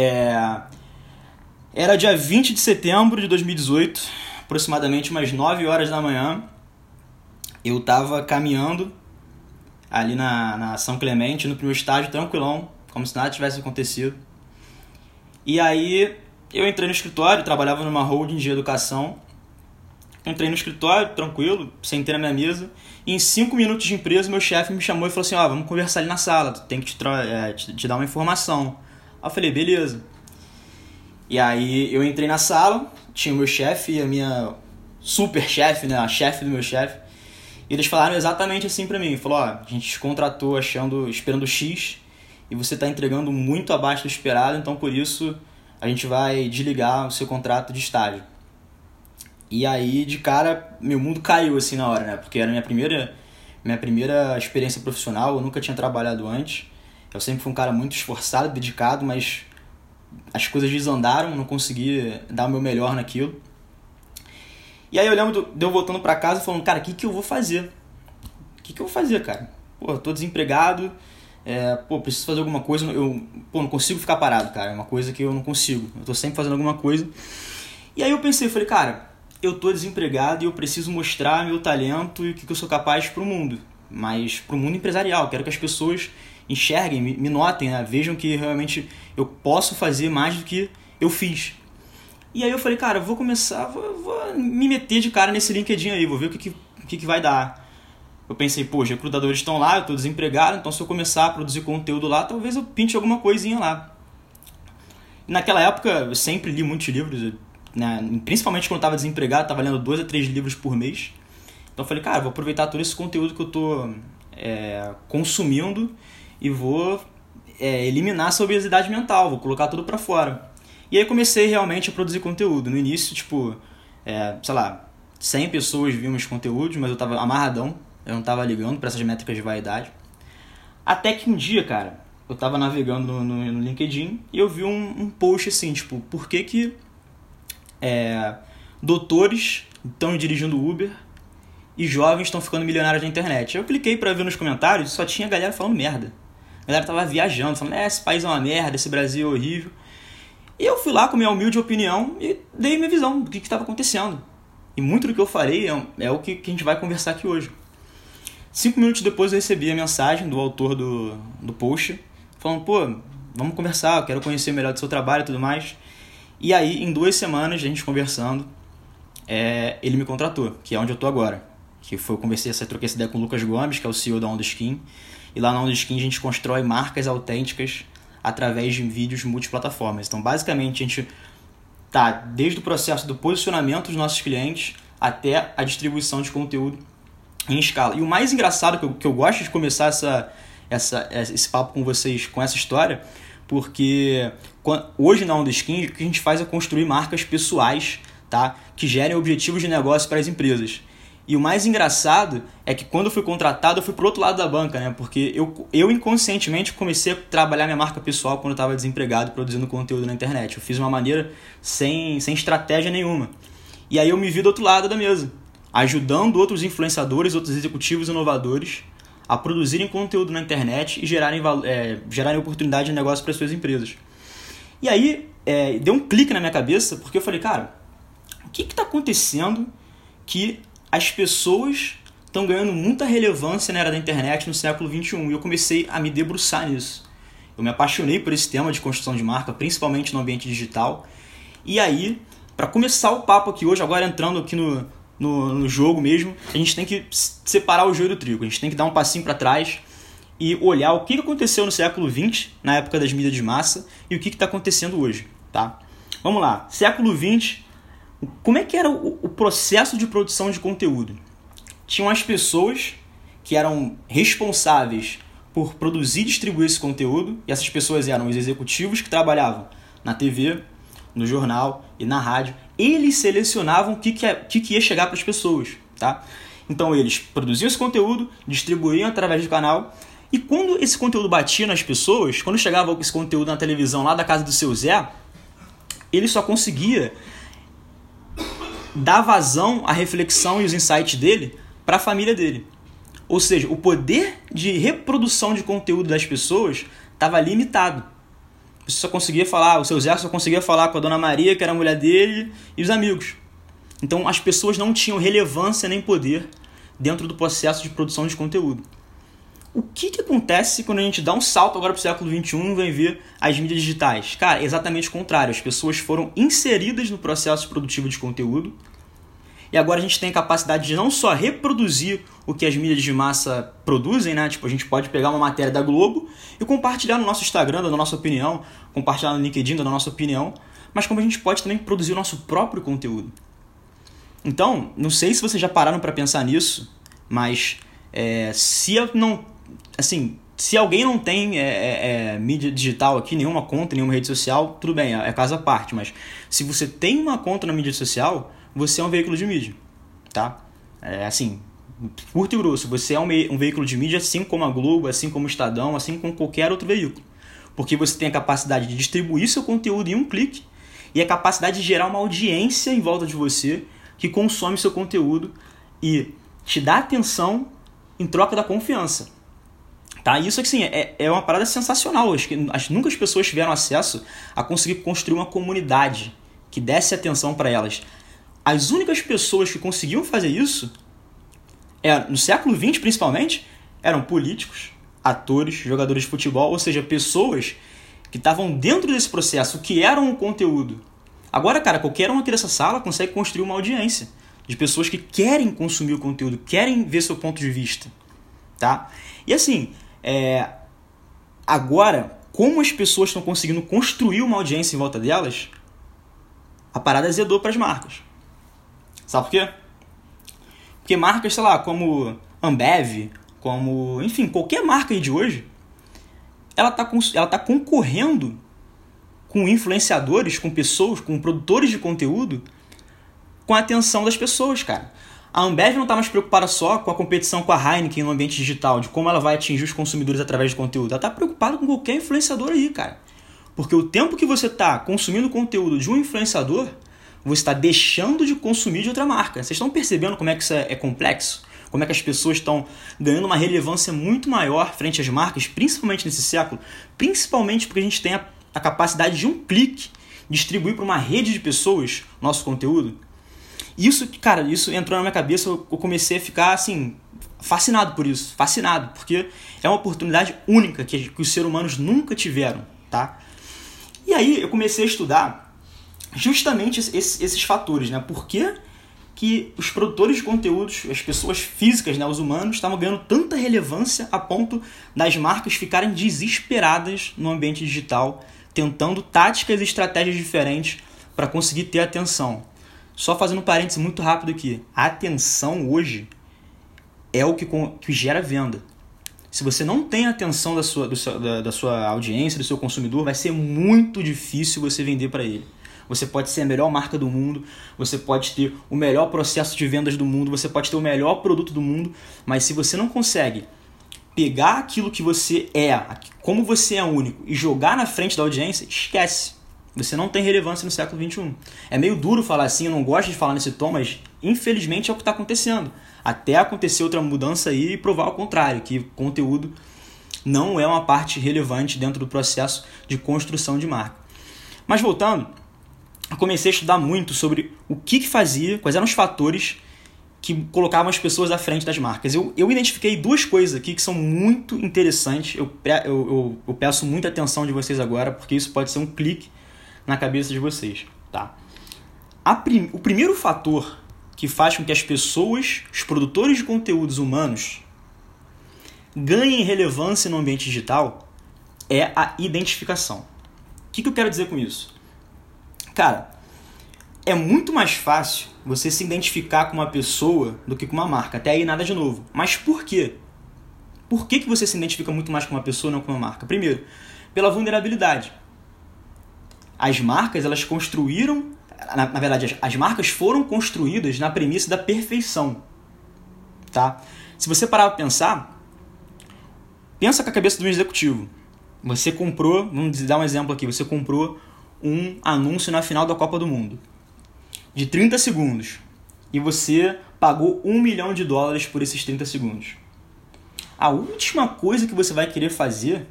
É... Era dia 20 de setembro de 2018, aproximadamente umas 9 horas da manhã. Eu tava caminhando ali na, na São Clemente, no primeiro estágio, tranquilão, como se nada tivesse acontecido. E aí eu entrei no escritório, trabalhava numa holding de educação. Entrei no escritório, tranquilo, sentei na minha mesa. E em cinco minutos de empresa, meu chefe me chamou e falou assim: Ó, oh, vamos conversar ali na sala, tem que te, é, te, te dar uma informação. Aí eu falei: beleza. E aí eu entrei na sala, tinha o meu chefe e a minha super chefe, né, a chefe do meu chefe. E eles falaram exatamente assim para mim, falou, ó, a gente te contratou achando, esperando X e você tá entregando muito abaixo do esperado, então por isso a gente vai desligar o seu contrato de estágio. E aí, de cara, meu mundo caiu assim na hora, né? Porque era minha primeira minha primeira experiência profissional, eu nunca tinha trabalhado antes. Eu sempre fui um cara muito esforçado, dedicado, mas as coisas desandaram, não consegui dar o meu melhor naquilo. E aí eu lembro de eu voltando para casa falando, cara, o que, que eu vou fazer? O que, que eu vou fazer, cara? Pô, eu tô desempregado, é, pô, preciso fazer alguma coisa, eu pô, não consigo ficar parado, cara, é uma coisa que eu não consigo, eu tô sempre fazendo alguma coisa. E aí eu pensei, falei, cara, eu tô desempregado e eu preciso mostrar meu talento e o que, que eu sou capaz pro mundo, mas pro mundo empresarial, quero que as pessoas enxerguem, me, me notem, né? vejam que realmente eu posso fazer mais do que eu fiz. E aí eu falei, cara, vou começar, vou, vou me meter de cara nesse LinkedIn aí, vou ver o que, que, que, que vai dar. Eu pensei, pô, os recrutadores estão lá, eu estou desempregado, então se eu começar a produzir conteúdo lá, talvez eu pinte alguma coisinha lá. Naquela época, eu sempre li muitos livros, né? principalmente quando eu estava desempregado, estava lendo dois a três livros por mês. Então eu falei, cara, vou aproveitar todo esse conteúdo que eu estou é, consumindo e vou é, eliminar essa obesidade mental, vou colocar tudo para fora. E aí comecei realmente a produzir conteúdo. No início, tipo, é, sei lá, 100 pessoas viam meus conteúdos, mas eu tava amarradão, eu não tava ligando para essas métricas de vaidade. Até que um dia, cara, eu tava navegando no, no, LinkedIn e eu vi um, um, post assim, tipo, por que que é, doutores estão dirigindo Uber e jovens estão ficando milionários na internet? Eu cliquei para ver nos comentários só tinha galera falando merda. Galera tava viajando, falando, é, esse país é uma merda, esse Brasil é horrível. E eu fui lá com minha humilde opinião e dei minha visão do que estava acontecendo. E muito do que eu falei é, é o que, que, a gente vai conversar aqui hoje. Cinco minutos depois eu recebi a mensagem do autor do, do post, falando, pô, vamos conversar, eu quero conhecer melhor do seu trabalho e tudo mais. E aí, em duas semanas, a gente conversando, é, ele me contratou, que é onde eu tô agora. Que foi, eu conversei, essa, troquei essa ideia com o Lucas Gomes, que é o CEO da Onda Skin. E lá na Onda Skin a gente constrói marcas autênticas através de vídeos multiplataformas. Então, basicamente, a gente tá desde o processo do posicionamento dos nossos clientes até a distribuição de conteúdo em escala. E o mais engraçado que eu, que eu gosto de começar essa, essa, esse papo com vocês com essa história, porque hoje na Onda Skin o que a gente faz é construir marcas pessoais tá? que gerem objetivos de negócio para as empresas. E o mais engraçado é que quando eu fui contratado, eu fui pro outro lado da banca, né? Porque eu, eu inconscientemente comecei a trabalhar minha marca pessoal quando eu estava desempregado, produzindo conteúdo na internet. Eu fiz uma maneira sem, sem estratégia nenhuma. E aí eu me vi do outro lado da mesa, ajudando outros influenciadores, outros executivos inovadores a produzirem conteúdo na internet e gerarem, é, gerarem oportunidade de negócio para suas empresas. E aí é, deu um clique na minha cabeça, porque eu falei, cara, o que está acontecendo que as pessoas estão ganhando muita relevância na era da internet no século 21 e eu comecei a me debruçar nisso. Eu me apaixonei por esse tema de construção de marca, principalmente no ambiente digital. E aí, para começar o papo aqui hoje, agora entrando aqui no, no, no, jogo mesmo, a gente tem que separar o joio do trigo. A gente tem que dar um passinho para trás e olhar o que aconteceu no século 20, na época das mídias de massa, e o que está acontecendo hoje. Tá? Vamos lá. Século 20, como é que era o, o processo de produção de conteúdo? Tinham as pessoas que eram responsáveis por produzir e distribuir esse conteúdo, e essas pessoas eram os executivos que trabalhavam na TV, no jornal e na rádio. Eles selecionavam o que, que, que, que ia chegar para as pessoas, tá? Então eles produziam esse conteúdo, distribuíam através do canal, e quando esse conteúdo batia nas pessoas, quando chegava esse conteúdo na televisão lá da casa do seu Zé, ele só conseguia dar vazão à reflexão e os insights dele para a família dele. Ou seja, o poder de reprodução de conteúdo das pessoas estava limitado. Você só conseguia falar, o seu Zé só conseguia falar com a dona Maria, que era a mulher dele, e os amigos. Então as pessoas não tinham relevância nem poder dentro do processo de produção de conteúdo. O que, que acontece quando a gente dá um salto agora para o século XXI e vem ver as mídias digitais? Cara, exatamente o contrário. As pessoas foram inseridas no processo produtivo de conteúdo e agora a gente tem a capacidade de não só reproduzir o que as mídias de massa produzem, né? Tipo, a gente pode pegar uma matéria da Globo e compartilhar no nosso Instagram, da nossa opinião, compartilhar no LinkedIn, da nossa opinião, mas como a gente pode também produzir o nosso próprio conteúdo. Então, não sei se vocês já pararam para pensar nisso, mas é, se não, assim, se alguém não tem é, é, é, mídia digital aqui, nenhuma conta, nenhuma rede social, tudo bem, é, é casa à parte. Mas se você tem uma conta na mídia social, você é um veículo de mídia, tá? É assim, curto e grosso, você é um, um veículo de mídia assim como a Globo, assim como o Estadão, assim como qualquer outro veículo. Porque você tem a capacidade de distribuir seu conteúdo em um clique e a capacidade de gerar uma audiência em volta de você que consome seu conteúdo e te dá atenção em troca da confiança. Tá? Isso assim, é, é uma parada sensacional. Acho que acho, nunca as pessoas tiveram acesso a conseguir construir uma comunidade que desse atenção para elas. As únicas pessoas que conseguiam fazer isso, é, no século XX principalmente, eram políticos, atores, jogadores de futebol, ou seja, pessoas que estavam dentro desse processo, que eram o conteúdo. Agora, cara, qualquer um aqui dessa sala consegue construir uma audiência de pessoas que querem consumir o conteúdo, querem ver seu ponto de vista, tá? E assim, é... agora, como as pessoas estão conseguindo construir uma audiência em volta delas, a parada azedou para as marcas. Sabe por quê? Porque marcas, sei lá, como Ambev, como, enfim, qualquer marca aí de hoje, ela está ela tá concorrendo com influenciadores, com pessoas, com produtores de conteúdo, com a atenção das pessoas, cara. A Ambev não está mais preocupada só com a competição com a Heineken no ambiente digital, de como ela vai atingir os consumidores através de conteúdo. Ela está preocupada com qualquer influenciador aí, cara. Porque o tempo que você está consumindo conteúdo de um influenciador você está deixando de consumir de outra marca. Vocês estão percebendo como é que isso é, é complexo? Como é que as pessoas estão ganhando uma relevância muito maior frente às marcas, principalmente nesse século? Principalmente porque a gente tem a, a capacidade de um clique distribuir para uma rede de pessoas nosso conteúdo. Isso, cara, isso entrou na minha cabeça, eu comecei a ficar assim, fascinado por isso, fascinado, porque é uma oportunidade única que, que os seres humanos nunca tiveram, tá? E aí eu comecei a estudar justamente esses, esses fatores, né? Por que, que os produtores de conteúdos, as pessoas físicas, né, os humanos, estavam ganhando tanta relevância a ponto das marcas ficarem desesperadas no ambiente digital, tentando táticas e estratégias diferentes para conseguir ter atenção. Só fazendo um parênteses muito rápido aqui. A atenção hoje é o que, que gera venda. Se você não tem a atenção da sua, do, da, da sua audiência, do seu consumidor, vai ser muito difícil você vender para ele você pode ser a melhor marca do mundo, você pode ter o melhor processo de vendas do mundo, você pode ter o melhor produto do mundo, mas se você não consegue pegar aquilo que você é, como você é único, e jogar na frente da audiência, esquece. Você não tem relevância no século XXI. É meio duro falar assim, eu não gosto de falar nesse tom, mas infelizmente é o que está acontecendo. Até acontecer outra mudança aí e provar o contrário, que conteúdo não é uma parte relevante dentro do processo de construção de marca. Mas voltando, eu comecei a estudar muito sobre o que, que fazia, quais eram os fatores que colocavam as pessoas à frente das marcas. Eu, eu identifiquei duas coisas aqui que são muito interessantes. Eu, eu, eu, eu peço muita atenção de vocês agora, porque isso pode ser um clique na cabeça de vocês. Tá? Prim, o primeiro fator que faz com que as pessoas, os produtores de conteúdos humanos, ganhem relevância no ambiente digital é a identificação. O que, que eu quero dizer com isso? Cara, é muito mais fácil você se identificar com uma pessoa do que com uma marca. Até aí nada de novo. Mas por quê? Por que, que você se identifica muito mais com uma pessoa não com uma marca? Primeiro, pela vulnerabilidade. As marcas, elas construíram, na, na verdade, as, as marcas foram construídas na premissa da perfeição. Tá? Se você parar para pensar, pensa com a cabeça do executivo. Você comprou, vamos dar um exemplo aqui, você comprou um anúncio na final da Copa do Mundo de 30 segundos e você pagou um milhão de dólares por esses 30 segundos. A última coisa que você vai querer fazer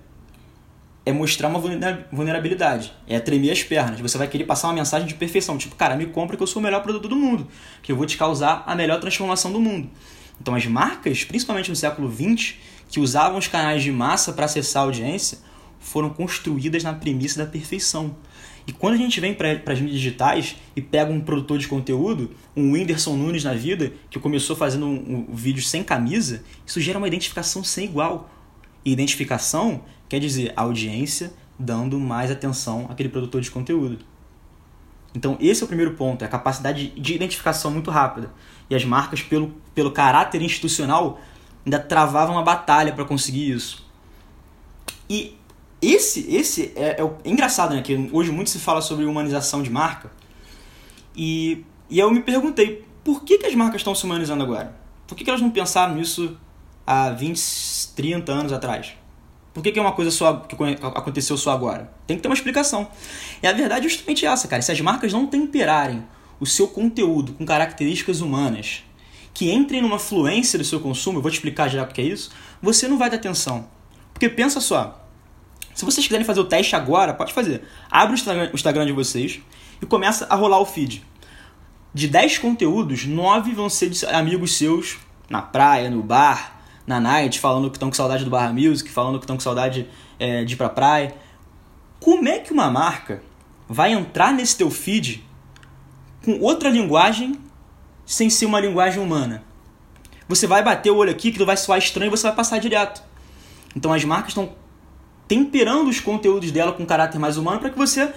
é mostrar uma vulnerabilidade, é tremer as pernas. Você vai querer passar uma mensagem de perfeição, tipo, cara, me compra que eu sou o melhor produto do mundo, que eu vou te causar a melhor transformação do mundo. Então as marcas, principalmente no século XX, que usavam os canais de massa para acessar a audiência, foram construídas na premissa da perfeição. E quando a gente vem para as mídias digitais e pega um produtor de conteúdo, um Whindersson Nunes na vida, que começou fazendo um, um vídeo sem camisa, isso gera uma identificação sem igual. E identificação quer dizer audiência dando mais atenção àquele produtor de conteúdo. Então, esse é o primeiro ponto, é a capacidade de identificação muito rápida. E as marcas, pelo, pelo caráter institucional, ainda travavam uma batalha para conseguir isso. E esse, esse é, é, é, engraçado, né? Que hoje muito se fala sobre humanização de marca. E, e eu me perguntei, por que, que as marcas estão se humanizando agora? Por que, que elas não pensaram nisso há 20, 30 anos atrás? Por que, que é uma coisa só que aconteceu só agora? Tem que ter uma explicação. E a verdade é justamente essa, cara. Se as marcas não temperarem o seu conteúdo com características humanas que entrem numa fluência do seu consumo, eu vou te explicar já o que é isso, você não vai dar atenção. Porque pensa só, se vocês quiserem fazer o teste agora, pode fazer. Abre o Instagram de vocês e começa a rolar o feed. De 10 conteúdos, 9 vão ser de amigos seus na praia, no bar, na night, falando que estão com saudade do Barra Music, falando que estão com saudade é, de ir pra praia. Como é que uma marca vai entrar nesse teu feed com outra linguagem sem ser uma linguagem humana? Você vai bater o olho aqui que vai soar estranho e você vai passar direto. Então as marcas estão temperando os conteúdos dela com caráter mais humano para que você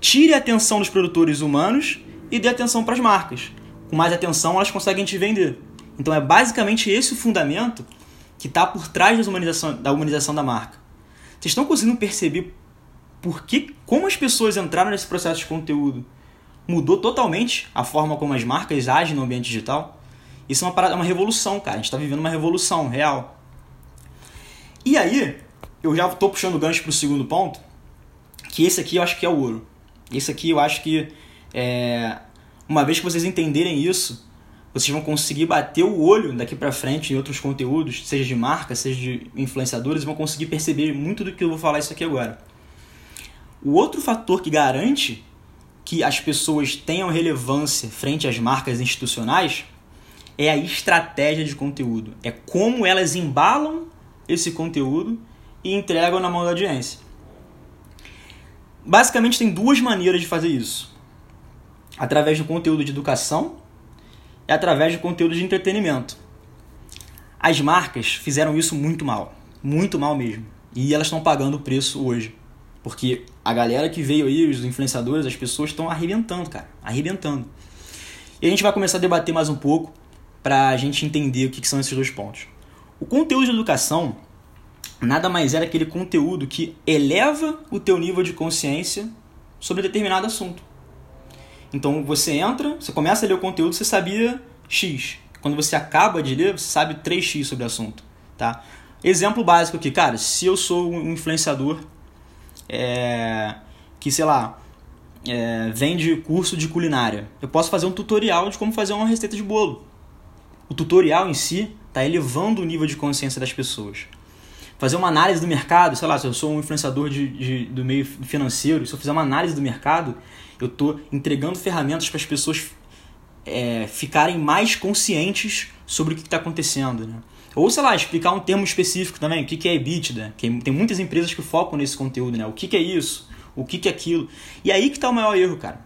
tire a atenção dos produtores humanos e dê atenção para as marcas. Com mais atenção, elas conseguem te vender. Então é basicamente esse o fundamento que está por trás da humanização, da humanização da marca. Vocês estão conseguindo perceber por que, como as pessoas entraram nesse processo de conteúdo mudou totalmente a forma como as marcas agem no ambiente digital? Isso é uma parada, uma revolução, cara. A gente está vivendo uma revolução real. E aí, eu já estou puxando o gancho para o segundo ponto, que esse aqui eu acho que é o ouro. Esse aqui eu acho que, é, uma vez que vocês entenderem isso, vocês vão conseguir bater o olho daqui para frente em outros conteúdos, seja de marca, seja de influenciadores, vão conseguir perceber muito do que eu vou falar isso aqui agora. O outro fator que garante que as pessoas tenham relevância frente às marcas institucionais é a estratégia de conteúdo. É como elas embalam esse conteúdo e entregam na mão da audiência. Basicamente tem duas maneiras de fazer isso. Através do conteúdo de educação é através de conteúdo de entretenimento. As marcas fizeram isso muito mal, muito mal mesmo. E elas estão pagando o preço hoje. Porque a galera que veio aí, os influenciadores, as pessoas estão arrebentando, cara, arrebentando. E a gente vai começar a debater mais um pouco para a gente entender o que, que são esses dois pontos. O conteúdo de educação nada mais era aquele conteúdo que eleva o teu nível de consciência sobre determinado assunto. Então você entra, você começa a ler o conteúdo, você sabia X. Quando você acaba de ler, você sabe 3X sobre o assunto. Tá? Exemplo básico aqui, cara, se eu sou um influenciador é, que, sei lá, é, vende curso de culinária, eu posso fazer um tutorial de como fazer uma receita de bolo. O tutorial em si está elevando o nível de consciência das pessoas. Fazer uma análise do mercado, sei lá, se eu sou um influenciador de, de do meio financeiro, se eu fizer uma análise do mercado, eu estou entregando ferramentas para as pessoas é, ficarem mais conscientes sobre o que está acontecendo. Né? Ou, sei lá, explicar um termo específico também, o que, que é EBITDA. Que tem muitas empresas que focam nesse conteúdo, né? O que, que é isso? O que, que é aquilo? E aí que está o maior erro, cara.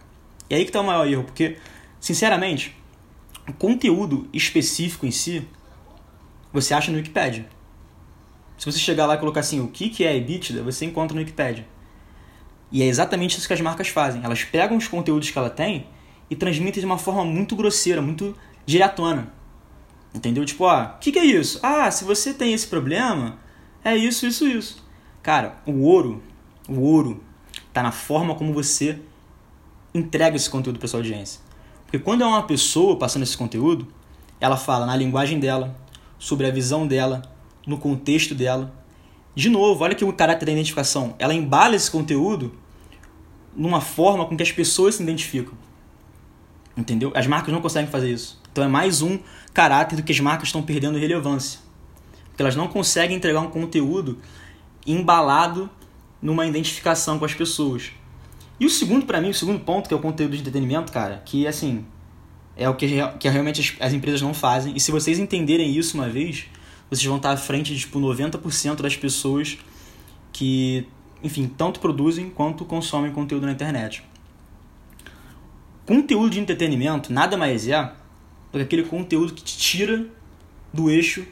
E aí que está o maior erro, porque, sinceramente, o conteúdo específico em si, você acha no Wikipedia. Se você chegar lá e colocar assim, o que, que é EBITDA, você encontra no Wikipedia. E é exatamente isso que as marcas fazem. Elas pegam os conteúdos que ela tem e transmitem de uma forma muito grosseira, muito diretona. Entendeu? Tipo, ó, o que, que é isso? Ah, se você tem esse problema, é isso, isso, isso. Cara, o ouro, o ouro tá na forma como você entrega esse conteúdo para sua audiência. Porque quando é uma pessoa passando esse conteúdo, ela fala na linguagem dela, sobre a visão dela, no contexto dela, de novo, olha que o caráter da identificação. Ela embala esse conteúdo numa forma com que as pessoas se identificam. Entendeu? As marcas não conseguem fazer isso. Então é mais um caráter do que as marcas estão perdendo relevância. Porque elas não conseguem entregar um conteúdo embalado numa identificação com as pessoas. E o segundo, para mim, o segundo ponto, que é o conteúdo de entretenimento, cara, que assim, é o que, que realmente as, as empresas não fazem. E se vocês entenderem isso uma vez, vocês vão estar à frente de tipo 90% das pessoas que, enfim, tanto produzem quanto consomem conteúdo na internet. Conteúdo de entretenimento nada mais é do que aquele conteúdo que te tira do eixo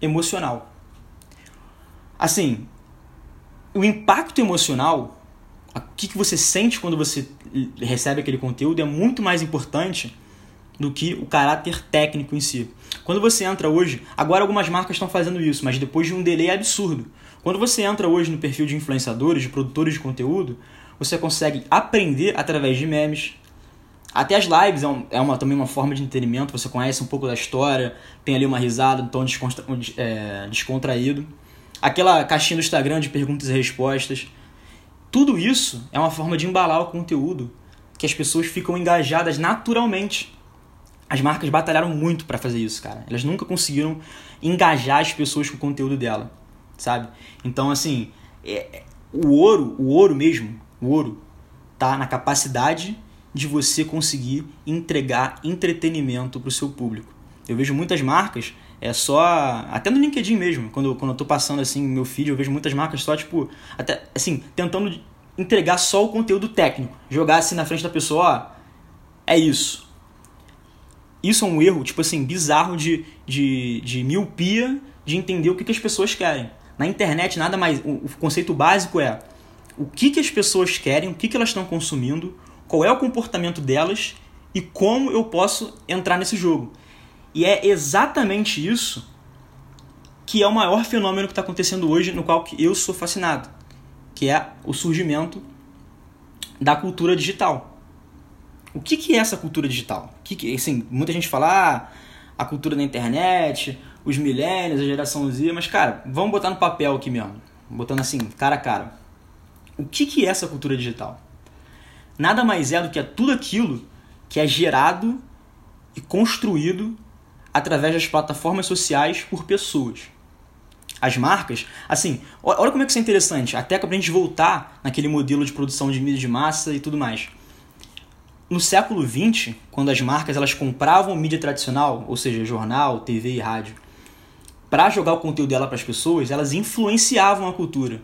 emocional. Assim, o impacto emocional, o que, que você sente quando você recebe aquele conteúdo é muito mais importante do que o caráter técnico em si. Quando você entra hoje, agora algumas marcas estão fazendo isso, mas depois de um delay absurdo. Quando você entra hoje no perfil de influenciadores, de produtores de conteúdo, você consegue aprender através de memes. Até as lives é, um, é uma, também uma forma de entretenimento, você conhece um pouco da história, tem ali uma risada, um tom descontra, é, descontraído. Aquela caixinha do Instagram de perguntas e respostas. Tudo isso é uma forma de embalar o conteúdo que as pessoas ficam engajadas naturalmente. As marcas batalharam muito para fazer isso, cara. Elas nunca conseguiram engajar as pessoas com o conteúdo dela, sabe? Então, assim, é, o ouro, o ouro mesmo, o ouro, tá na capacidade de você conseguir entregar entretenimento para o seu público. Eu vejo muitas marcas é só. Até no LinkedIn mesmo, quando, quando eu tô passando assim meu feed, eu vejo muitas marcas só, tipo, até assim, tentando entregar só o conteúdo técnico. Jogar assim na frente da pessoa, ó, é isso. Isso é um erro, tipo assim, bizarro de, de, de miopia de entender o que, que as pessoas querem. Na internet, nada mais. O, o conceito básico é o que, que as pessoas querem, o que, que elas estão consumindo, qual é o comportamento delas e como eu posso entrar nesse jogo. E é exatamente isso que é o maior fenômeno que está acontecendo hoje, no qual eu sou fascinado, que é o surgimento da cultura digital. O que, que é essa cultura digital? Que, que assim, muita gente fala ah, a cultura da internet, os milênios, a geração Z, mas cara, vamos botar no papel aqui mesmo, botando assim, cara a cara. O que, que é essa cultura digital? Nada mais é do que é tudo aquilo que é gerado e construído através das plataformas sociais por pessoas. As marcas, assim, olha como é que isso é interessante, até para a gente voltar naquele modelo de produção de mídia de massa e tudo mais. No século XX, quando as marcas elas compravam mídia tradicional, ou seja, jornal, TV e rádio, para jogar o conteúdo dela para as pessoas, elas influenciavam a cultura.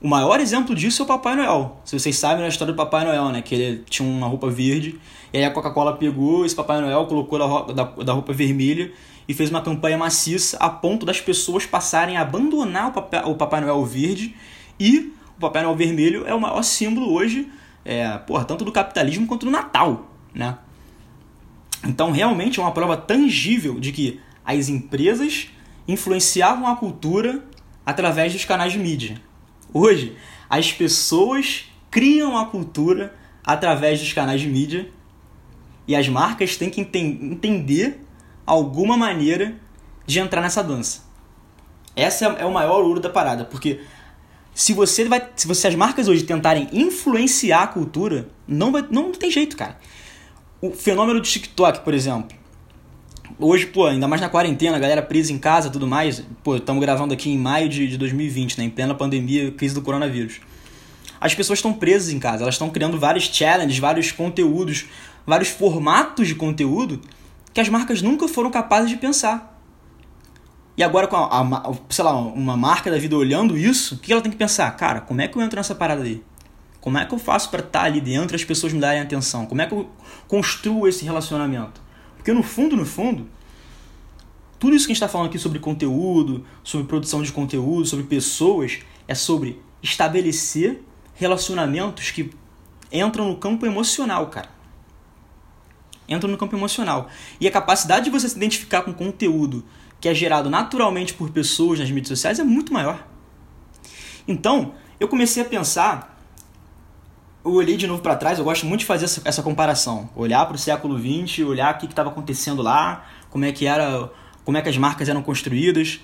O maior exemplo disso é o Papai Noel. Se vocês sabem a história do Papai Noel, né? Que ele tinha uma roupa verde, e aí a Coca-Cola pegou esse Papai Noel, colocou da, da, da roupa vermelha e fez uma campanha maciça a ponto das pessoas passarem a abandonar o o Papai Noel verde e o Papai Noel vermelho é o maior símbolo hoje, é, porra, tanto do capitalismo quanto do Natal, né? Então realmente é uma prova tangível de que as empresas influenciavam a cultura através dos canais de mídia. Hoje, as pessoas criam a cultura através dos canais de mídia e as marcas têm que entender alguma maneira de entrar nessa dança. Essa é o maior ouro da parada, porque se você vai, se você as marcas hoje tentarem influenciar a cultura, não vai, não tem jeito, cara. O fenômeno do TikTok, por exemplo, Hoje, pô, ainda mais na quarentena, a galera presa em casa tudo mais. Pô, estamos gravando aqui em maio de, de 2020, né? Em plena pandemia, crise do coronavírus. As pessoas estão presas em casa, elas estão criando vários challenges, vários conteúdos, vários formatos de conteúdo que as marcas nunca foram capazes de pensar. E agora, com a, a, sei lá, uma marca da vida olhando isso, o que ela tem que pensar? Cara, como é que eu entro nessa parada aí? Como é que eu faço para estar tá ali dentro e as pessoas me darem atenção? Como é que eu construo esse relacionamento? Porque no fundo, no fundo, tudo isso que a gente está falando aqui sobre conteúdo, sobre produção de conteúdo, sobre pessoas, é sobre estabelecer relacionamentos que entram no campo emocional, cara. Entram no campo emocional. E a capacidade de você se identificar com conteúdo que é gerado naturalmente por pessoas nas mídias sociais é muito maior. Então, eu comecei a pensar eu olhei de novo para trás, eu gosto muito de fazer essa, essa comparação. Olhar para o século XX, olhar o que estava acontecendo lá, como é que era, como é que as marcas eram construídas,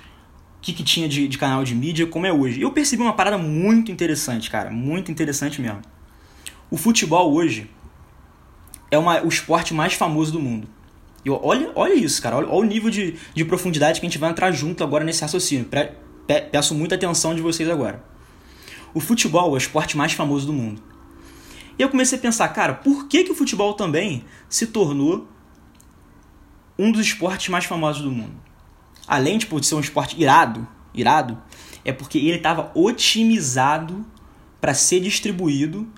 o que, que tinha de, de canal de mídia, como é hoje. Eu percebi uma parada muito interessante, cara, muito interessante mesmo. O futebol hoje é uma, o esporte mais famoso do mundo. Olha, olha isso, cara, olha, olha o nível de, de profundidade que a gente vai entrar junto agora nesse raciocínio. Pe, peço muita atenção de vocês agora. o futebol é o esporte mais famoso do mundo. E eu comecei a pensar, cara, por que, que o futebol também se tornou um dos esportes mais famosos do mundo? Além tipo, de ser um esporte irado, irado, é porque ele estava otimizado para ser distribuído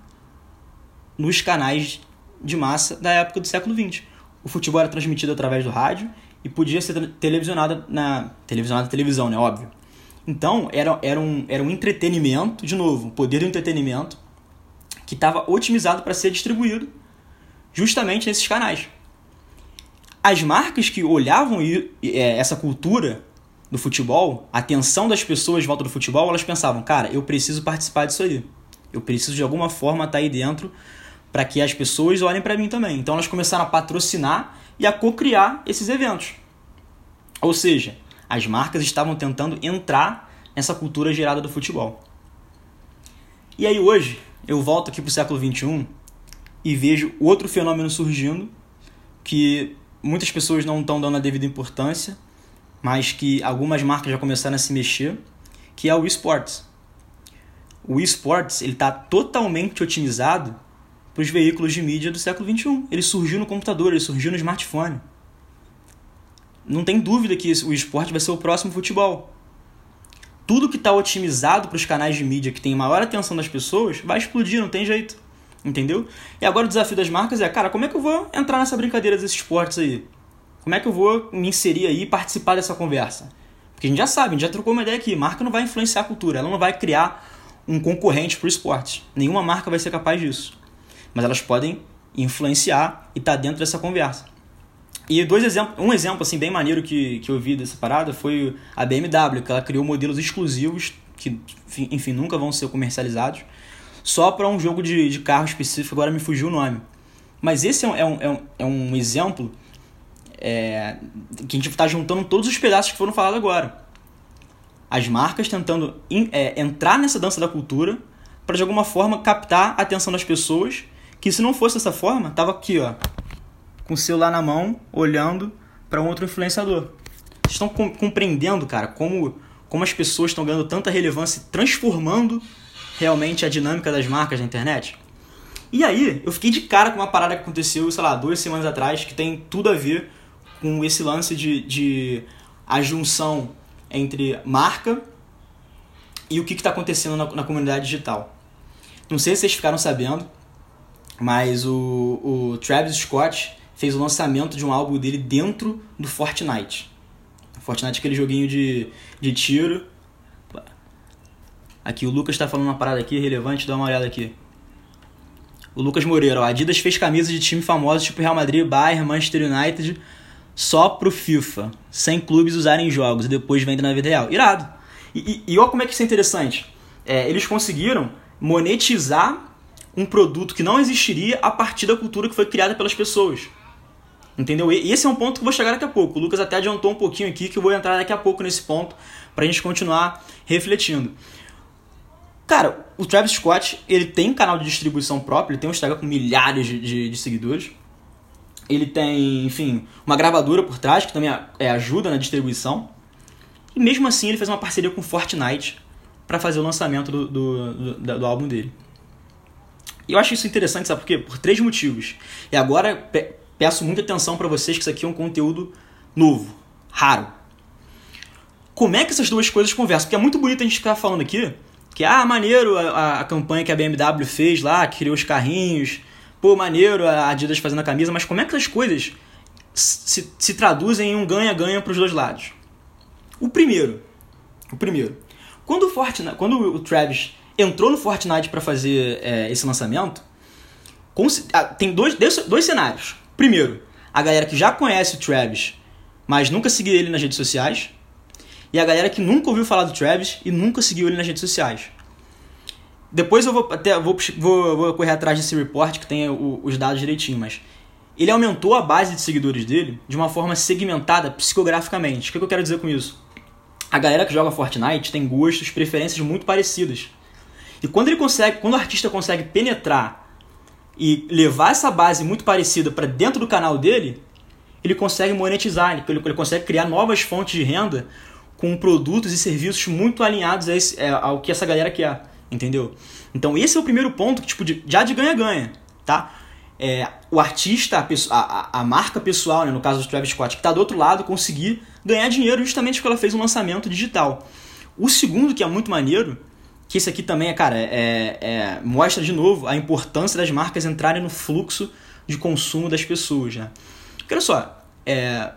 nos canais de massa da época do século XX. O futebol era transmitido através do rádio e podia ser televisionado na televisionado na televisão, né, óbvio. Então, era, era, um, era um entretenimento, de novo, o poder do entretenimento que estava otimizado para ser distribuído justamente nesses canais. As marcas que olhavam é, essa cultura do futebol, a atenção das pessoas em volta do futebol, elas pensavam, cara, eu preciso participar disso aí. Eu preciso de alguma forma estar tá aí dentro para que as pessoas olhem para mim também. Então elas começaram a patrocinar e a co-criar esses eventos. Ou seja, as marcas estavam tentando entrar nessa cultura gerada do futebol. E aí hoje, eu volto aqui para o século XXI e vejo outro fenômeno surgindo que muitas pessoas não estão dando a devida importância, mas que algumas marcas já começaram a se mexer, que é o esportes. O esportes ele está totalmente otimizado para os veículos de mídia do século XXI. Ele surgiu no computador, ele surgiu no smartphone. Não tem dúvida que o esporte vai ser o próximo futebol. Tudo que está otimizado para os canais de mídia que tem maior atenção das pessoas vai explodir, não tem jeito. Entendeu? E agora o desafio das marcas é, cara, como é que eu vou entrar nessa brincadeira desses esportes aí? Como é que eu vou me inserir aí e participar dessa conversa? Porque a gente já sabe, a gente já trocou uma ideia aqui, marca não vai influenciar a cultura, ela não vai criar um concorrente para o esporte. Nenhuma marca vai ser capaz disso. Mas elas podem influenciar e estar tá dentro dessa conversa. E dois exemplos, um exemplo assim bem maneiro que, que eu vi dessa parada foi a BMW, que ela criou modelos exclusivos que, enfim, nunca vão ser comercializados, só para um jogo de, de carro específico, agora me fugiu o nome. Mas esse é um, é um, é um, é exemplo é, que a gente está juntando todos os pedaços que foram falados agora. As marcas tentando in, é, entrar nessa dança da cultura para de alguma forma captar a atenção das pessoas, que se não fosse dessa forma, tava aqui, ó, com o celular na mão, olhando para um outro influenciador. Vocês estão compreendendo, cara, como, como as pessoas estão ganhando tanta relevância transformando realmente a dinâmica das marcas na internet? E aí, eu fiquei de cara com uma parada que aconteceu, sei lá, duas semanas atrás, que tem tudo a ver com esse lance de, de a junção entre marca e o que está acontecendo na, na comunidade digital. Não sei se vocês ficaram sabendo, mas o, o Travis Scott fez o lançamento de um álbum dele dentro do Fortnite. Fortnite é aquele joguinho de, de tiro. Aqui o Lucas está falando uma parada aqui relevante, dá uma olhada aqui. O Lucas Moreira, ó, Adidas fez camisas de time famosos tipo Real Madrid, Bayern, Manchester United só pro FIFA, sem clubes usarem jogos e depois vendem na vida real. Irado. E, e, e olha como é que isso é interessante. É, eles conseguiram monetizar um produto que não existiria a partir da cultura que foi criada pelas pessoas. Entendeu? E esse é um ponto que eu vou chegar daqui a pouco. O Lucas até adiantou um pouquinho aqui que eu vou entrar daqui a pouco nesse ponto para a gente continuar refletindo. Cara, o Travis Scott ele tem um canal de distribuição próprio, ele tem um Instagram com milhares de, de, de seguidores. Ele tem, enfim, uma gravadora por trás que também é, ajuda na distribuição. E mesmo assim ele fez uma parceria com Fortnite para fazer o lançamento do, do, do, do álbum dele. Eu acho isso interessante, sabe por quê? Por três motivos. E agora peço muita atenção para vocês que isso aqui é um conteúdo novo, raro. Como é que essas duas coisas conversam? Porque é muito bonito a gente ficar falando aqui que, ah, maneiro a, a campanha que a BMW fez lá, que criou os carrinhos, pô, maneiro a Adidas fazendo a camisa, mas como é que essas coisas se, se traduzem em um ganha-ganha para os dois lados? O primeiro, o primeiro, quando o Fortnite, quando o Travis entrou no Fortnite para fazer é, esse lançamento, ah, tem dois, dois cenários. Primeiro, a galera que já conhece o Travis, mas nunca seguiu ele nas redes sociais. E a galera que nunca ouviu falar do Travis e nunca seguiu ele nas redes sociais. Depois eu vou até vou, vou, vou correr atrás desse report que tem o, os dados direitinho, mas ele aumentou a base de seguidores dele de uma forma segmentada psicograficamente. O que eu quero dizer com isso? A galera que joga Fortnite tem gostos, preferências muito parecidas. E quando ele consegue, quando o artista consegue penetrar e levar essa base muito parecida para dentro do canal dele, ele consegue monetizar, ele, ele consegue criar novas fontes de renda com produtos e serviços muito alinhados a esse, é, ao que essa galera quer. entendeu? Então esse é o primeiro ponto, tipo, de, já de ganha-ganha, tá? É, o artista, a, a, a, marca pessoal, né, no caso do Travis Scott, que está do outro lado, conseguir ganhar dinheiro justamente porque ela fez um lançamento digital. O segundo, que é muito maneiro, que esse aqui também é, cara, é, é, mostra de novo a importância das marcas entrarem no fluxo de consumo das pessoas, né? Porque olha só, é,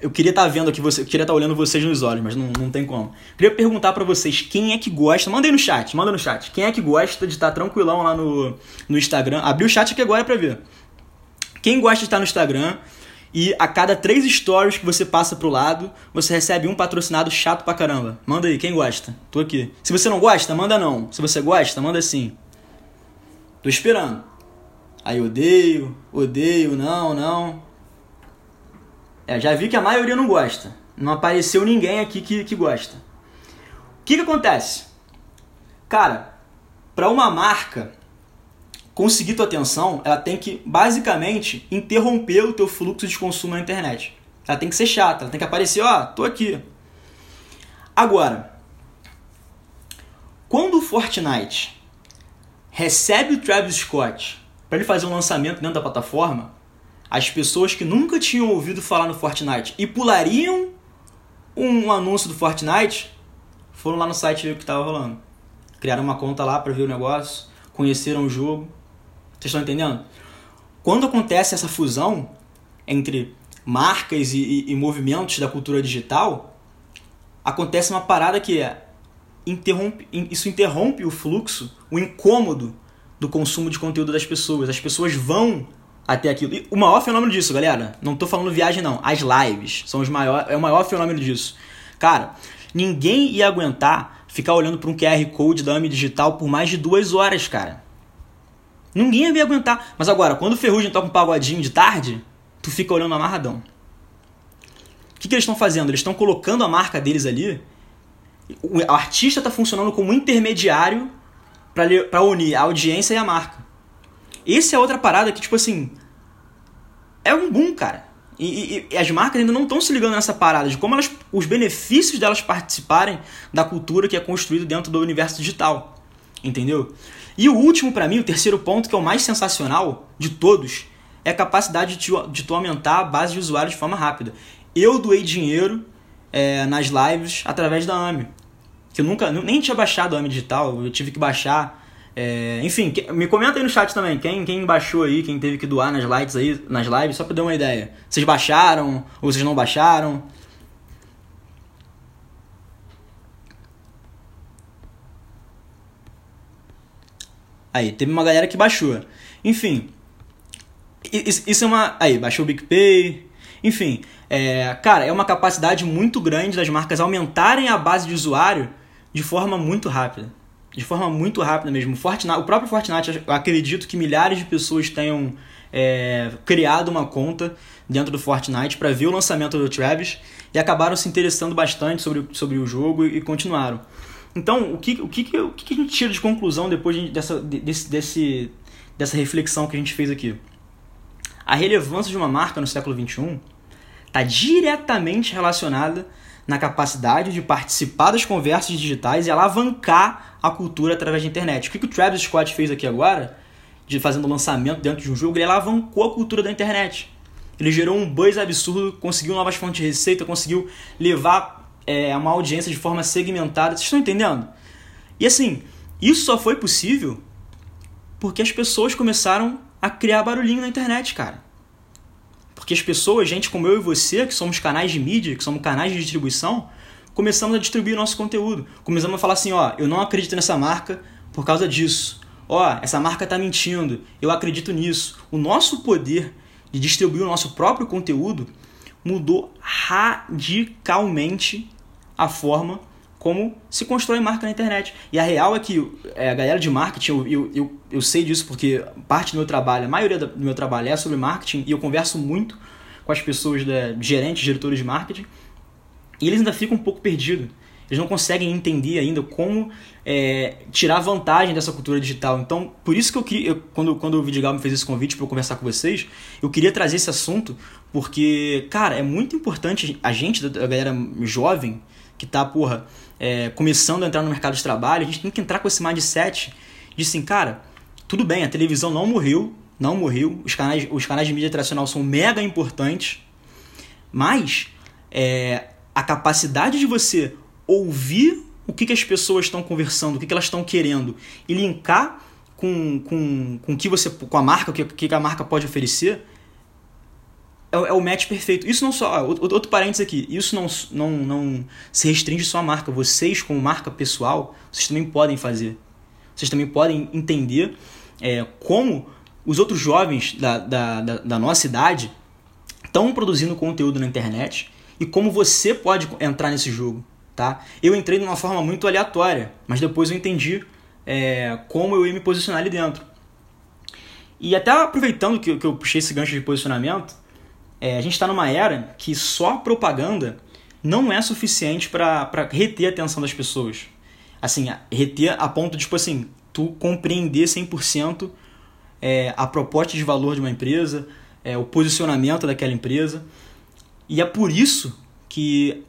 eu queria estar tá vendo aqui, você, eu queria estar tá olhando vocês nos olhos, mas não, não tem como. Queria perguntar para vocês quem é que gosta, manda aí no chat, manda no chat. Quem é que gosta de estar tá tranquilão lá no, no Instagram? Abri o chat aqui agora para ver. Quem gosta de estar no Instagram e a cada três stories que você passa pro lado, você recebe um patrocinado chato pra caramba. Manda aí, quem gosta? Tô aqui. Se você não gosta, manda não. Se você gosta, manda sim. Tô esperando. Aí odeio, odeio, não, não. É, já vi que a maioria não gosta. Não apareceu ninguém aqui que, que gosta. O que, que acontece? Cara, para uma marca conseguir tua atenção, ela tem que basicamente interromper o teu fluxo de consumo na internet. Ela tem que ser chata, ela tem que aparecer, ó, oh, tô aqui. Agora, quando o Fortnite recebe o Travis Scott para ele fazer um lançamento dentro da plataforma, as pessoas que nunca tinham ouvido falar no Fortnite e pulariam um anúncio do Fortnite foram lá no site ver o que estava rolando. Criaram uma conta lá para ver o negócio, conheceram o jogo. Vocês estão entendendo? Quando acontece essa fusão entre marcas e, e, e movimentos da cultura digital, acontece uma parada que é interrompe, isso interrompe o fluxo, o incômodo do consumo de conteúdo das pessoas. As pessoas vão até aquilo. E o maior fenômeno disso, galera, não tô falando viagem não, as lives são os maior, é o maior fenômeno disso. Cara, ninguém ia aguentar ficar olhando para um QR Code da AMI Digital por mais de duas horas, cara. Ninguém ia aguentar. Mas agora, quando o Ferrugem toca um pagodinho de tarde, tu fica olhando amarradão. O que, que eles estão fazendo? Eles estão colocando a marca deles ali. O artista está funcionando como intermediário para unir a audiência e a marca. Esse é outra parada que, tipo assim, é um boom, cara. E, e, e as marcas ainda não estão se ligando nessa parada de como elas, os benefícios delas participarem da cultura que é construída dentro do universo digital. Entendeu? E o último, para mim, o terceiro ponto, que é o mais sensacional de todos, é a capacidade de tu, de tu aumentar a base de usuários de forma rápida. Eu doei dinheiro é, nas lives através da AMI. Que eu nunca, nem tinha baixado a AMI digital, eu tive que baixar é, enfim, que, me comenta aí no chat também, quem, quem baixou aí, quem teve que doar nas lives aí, nas lives, só pra dar uma ideia. Vocês baixaram ou vocês não baixaram? Aí, teve uma galera que baixou. Enfim, isso é uma. Aí, baixou o BigPay. Enfim, é, cara, é uma capacidade muito grande das marcas aumentarem a base de usuário de forma muito rápida de forma muito rápida mesmo. Fortnite, o próprio Fortnite, acredito que milhares de pessoas tenham é, criado uma conta dentro do Fortnite para ver o lançamento do Travis e acabaram se interessando bastante sobre, sobre o jogo e, continuaram. Então, o que, o, que, o que a gente tira de conclusão depois dessa, desse, desse, dessa reflexão que a gente fez aqui? A relevância de uma marca no século XXI está diretamente relacionada na capacidade de participar das conversas digitais e alavancar a cultura através da internet. O que, que o Travis Scott fez aqui agora, de fazendo lançamento dentro de um jogo, ele alavancou a cultura da internet. Ele gerou um buzz absurdo, conseguiu novas fontes de receita, conseguiu levar é, uma audiência de forma segmentada. Vocês estão entendendo? E assim, isso só foi possível porque as pessoas começaram a criar barulhinho na internet, cara. Porque as pessoas, gente como eu e você, que somos canais de mídia, que somos canais de distribuição, começamos a distribuir nosso conteúdo. Começamos a falar assim, ó, eu não acredito nessa marca por causa disso. Ó, essa marca tá mentindo. Eu acredito nisso. O nosso poder de distribuir o nosso próprio conteúdo mudou radicalmente a forma como se constrói marca na internet. E a real é que é, a galera de marketing, eu, eu, eu, eu, sei disso porque parte do meu trabalho, a maioria do meu trabalho é sobre marketing e eu converso muito com as pessoas, da, gerentes, diretores de marketing, e eles ainda ficam um pouco perdidos. Eles não conseguem entender ainda como é, tirar vantagem dessa cultura digital. Então, por isso que eu queria, quando, quando o Vidigal me fez esse convite para eu conversar com vocês, eu queria trazer esse assunto, porque, cara, é muito importante a gente, a galera jovem, que tá, porra, é, começando a entrar no mercado de trabalho, a gente tem que entrar com esse mindset de assim, cara, tudo bem, a televisão não morreu, não morreu, os canais, os canais de mídia tradicional são mega importantes, mas é, a capacidade de você ouvir o que, que as pessoas estão conversando, o que, que elas estão querendo e linkar com, com, com, que você, com a marca, o que, que a marca pode oferecer, é, é o match perfeito. Isso não só. Outro parênteses aqui. Isso não, não, não se restringe só à marca. Vocês, como marca pessoal, vocês também podem fazer. Vocês também podem entender é, como os outros jovens da, da, da, da nossa idade estão produzindo conteúdo na internet e como você pode entrar nesse jogo. Tá? Eu entrei de uma forma muito aleatória, mas depois eu entendi é, como eu ia me posicionar ali dentro. E até aproveitando que, que eu puxei esse gancho de posicionamento, é, a gente está numa era que só propaganda não é suficiente para reter a atenção das pessoas. Assim, reter a ponto de, tipo assim, tu compreender 100% é, a proposta de valor de uma empresa, é, o posicionamento daquela empresa. E é por isso que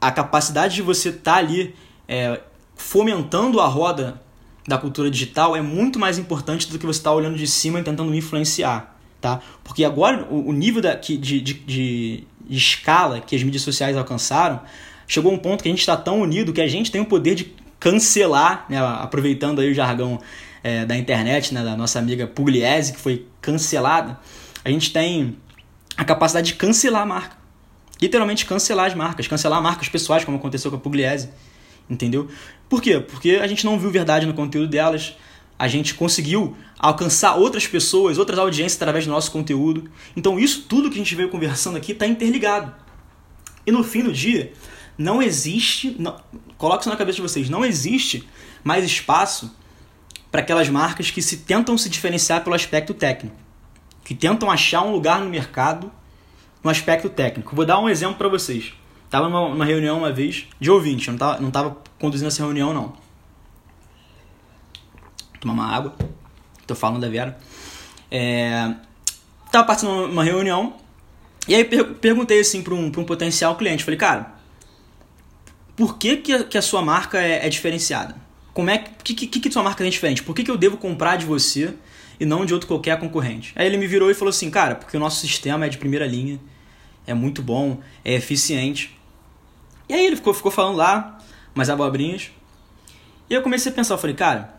a capacidade de você estar tá ali é, fomentando a roda da cultura digital é muito mais importante do que você estar tá olhando de cima e tentando influenciar tá? Porque agora o, o nível da, que, de, de, de, escala que as mídias sociais alcançaram chegou a um ponto que a gente está tão unido que a gente tem o poder de cancelar, né, aproveitando aí o jargão é, da internet, né, da nossa amiga Pugliese, que foi cancelada, a gente tem a capacidade de cancelar a marca. Literalmente cancelar as marcas, cancelar marcas pessoais, como aconteceu com a Pugliese. Entendeu? Por quê? Porque a gente não viu verdade no conteúdo delas, a gente conseguiu alcançar outras pessoas, outras audiências através do nosso conteúdo. Então, isso tudo que a gente veio conversando aqui está interligado. E no fim do dia, não existe, não, coloque isso na cabeça de vocês, não existe mais espaço para aquelas marcas que se tentam se diferenciar pelo aspecto técnico, que tentam achar um lugar no mercado no aspecto técnico. Vou dar um exemplo para vocês. Estava numa, reunião uma vez de ouvinte, eu não estava conduzindo essa reunião não tomar uma água. Tô falando da Vera. É, tava participando de uma reunião e aí per perguntei assim para um, um potencial cliente. Falei, cara, por que, que, a, que a sua marca é, é, diferenciada? Como é que, que, que sua marca é diferente? Por que, que eu devo comprar de você e não de outro qualquer concorrente? Aí ele me virou e falou assim, cara, porque o nosso sistema é de primeira linha, é muito bom, é eficiente. E aí ele ficou, ficou falando lá, mais abobrinhas. E eu comecei a pensar, eu falei, cara,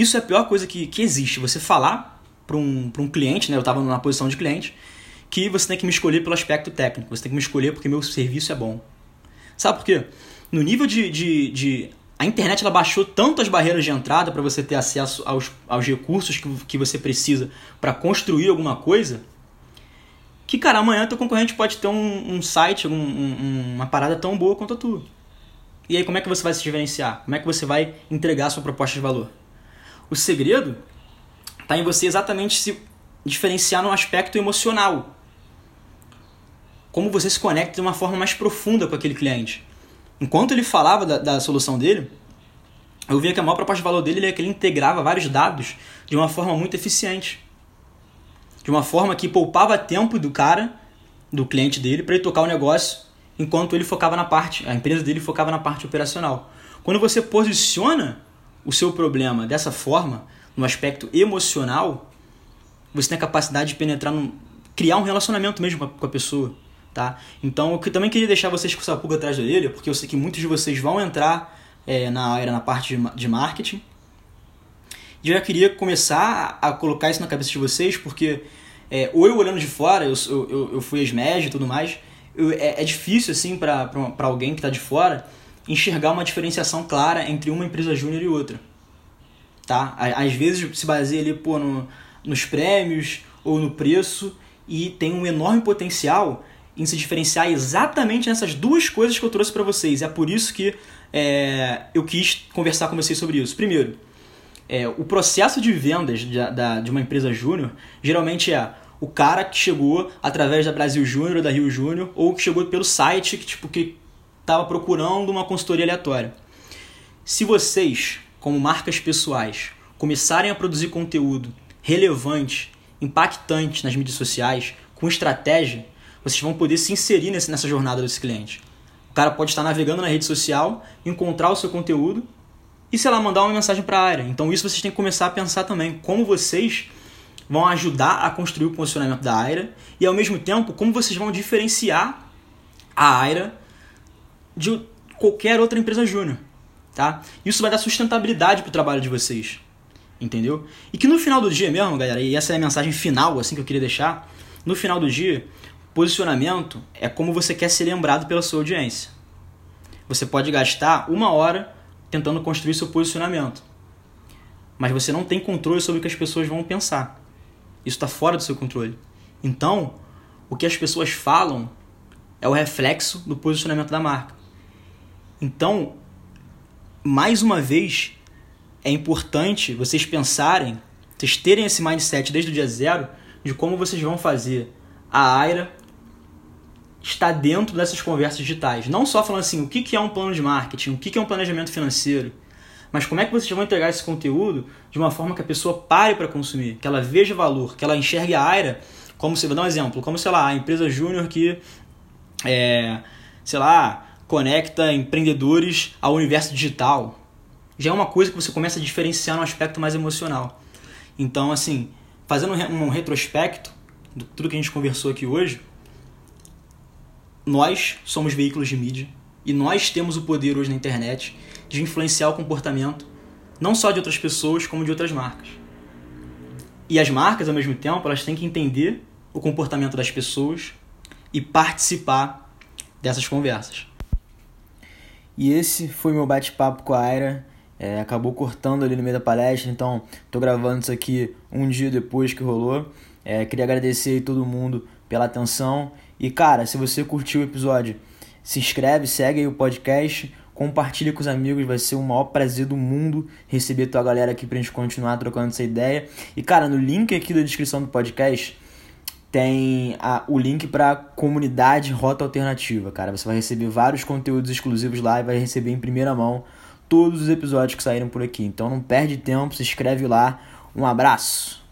isso é a pior coisa que, que existe. Você falar para um, um cliente, né? Eu estava na posição de cliente, que você tem que me escolher pelo aspecto técnico. Você tem que me escolher porque meu serviço é bom. Sabe por quê? No nível de, de, de a internet ela baixou tanto as barreiras de entrada para você ter acesso aos, aos recursos que, que você precisa para construir alguma coisa, que, cara, amanhã teu concorrente pode ter um, um site, um, um, uma parada tão boa quanto a tua. E aí, como é que você vai se diferenciar? Como é que você vai entregar a sua proposta de valor? O segredo está em você exatamente se diferenciar no aspecto emocional. Como você se conecta de uma forma mais profunda com aquele cliente. Enquanto ele falava da, da solução dele, eu via que a maior proposta de valor dele é que ele integrava vários dados de uma forma muito eficiente. De uma forma que poupava tempo do cara, do cliente dele, para ele tocar o negócio, enquanto ele focava na parte, a empresa dele focava na parte operacional. Quando você posiciona o seu problema dessa forma, no aspecto emocional, você tem a capacidade de penetrar num, criar um relacionamento mesmo com a, pessoa, tá? Então, eu também queria deixar vocês com essa pulga atrás da orelha, porque eu sei que muitos de vocês vão entrar é, na área, na parte de, de marketing. E eu já queria começar a, colocar isso na cabeça de vocês, porque é, ou eu olhando de fora, eu, eu, eu fui ESMED e tudo mais, eu, é, é, difícil, assim, para alguém que está de fora, enxergar uma diferenciação clara entre uma empresa júnior e outra. Tá? Às vezes se baseia ali pô, no, nos prêmios ou no preço e tem um enorme potencial em se diferenciar exatamente nessas duas coisas que eu trouxe para vocês. É por isso que é, eu quis conversar com vocês sobre isso. Primeiro, é, o processo de vendas de, da, de uma empresa júnior geralmente é o cara que chegou através da Brasil Júnior ou da Rio Júnior ou que chegou pelo site que, tipo, que estava procurando uma consultoria aleatória. Se vocês, como marcas pessoais, começarem a produzir conteúdo relevante, impactante nas mídias sociais, com estratégia, vocês vão poder se inserir nessa jornada desse cliente. cara pode estar navegando na rede social, encontrar o seu conteúdo e, sei lá, mandar uma mensagem para a área. Então isso vocês têm que começar a pensar também. Como vocês vão ajudar a construir o posicionamento da Aira e, ao mesmo tempo, como vocês vão diferenciar a Aira de qualquer outra empresa júnior. Tá? Isso vai dar sustentabilidade para o trabalho de vocês. Entendeu? E que no final do dia mesmo, galera, e essa é a mensagem final assim que eu queria deixar, no final do dia, posicionamento é como você quer ser lembrado pela sua audiência. Você pode gastar uma hora tentando construir seu posicionamento, mas você não tem controle sobre o que as pessoas vão pensar. Isso está fora do seu controle. Então, o que as pessoas falam é o reflexo do posicionamento da marca. Então, mais uma vez, é importante vocês pensarem, vocês terem esse mindset desde o dia zero de como vocês vão fazer a Aira estar dentro dessas conversas digitais. Não só falando assim, o que é um plano de marketing, o que é um planejamento financeiro, mas como é que vocês vão entregar esse conteúdo de uma forma que a pessoa pare para consumir, que ela veja valor, que ela enxergue a Aira como, se vou dar um exemplo, como, sei lá, a empresa júnior que, é, sei lá, conecta empreendedores ao universo digital. Já é uma coisa que você começa a diferenciar no aspecto mais emocional. Então, assim, fazendo um retrospecto de tudo que a gente conversou aqui hoje, nós somos veículos de mídia e nós temos o poder hoje na internet de influenciar o comportamento não só de outras pessoas, como de outras marcas. E as marcas, ao mesmo tempo, elas têm que entender o comportamento das pessoas e participar dessas conversas. E esse foi meu bate-papo com a Aira. É, acabou cortando ali no meio da palestra, então estou gravando isso aqui um dia depois que rolou. É, queria agradecer aí todo mundo pela atenção. E cara, se você curtiu o episódio, se inscreve, segue aí o podcast, compartilha com os amigos, vai ser o maior prazer do mundo receber tua galera aqui pra gente continuar trocando essa ideia. E cara, no link aqui da descrição do podcast tem a, o link para comunidade Rota Alternativa, cara. Você vai receber vários conteúdos exclusivos lá e vai receber em primeira mão todos os episódios que saíram por aqui. Então não perde tempo, se inscreve lá. Um abraço.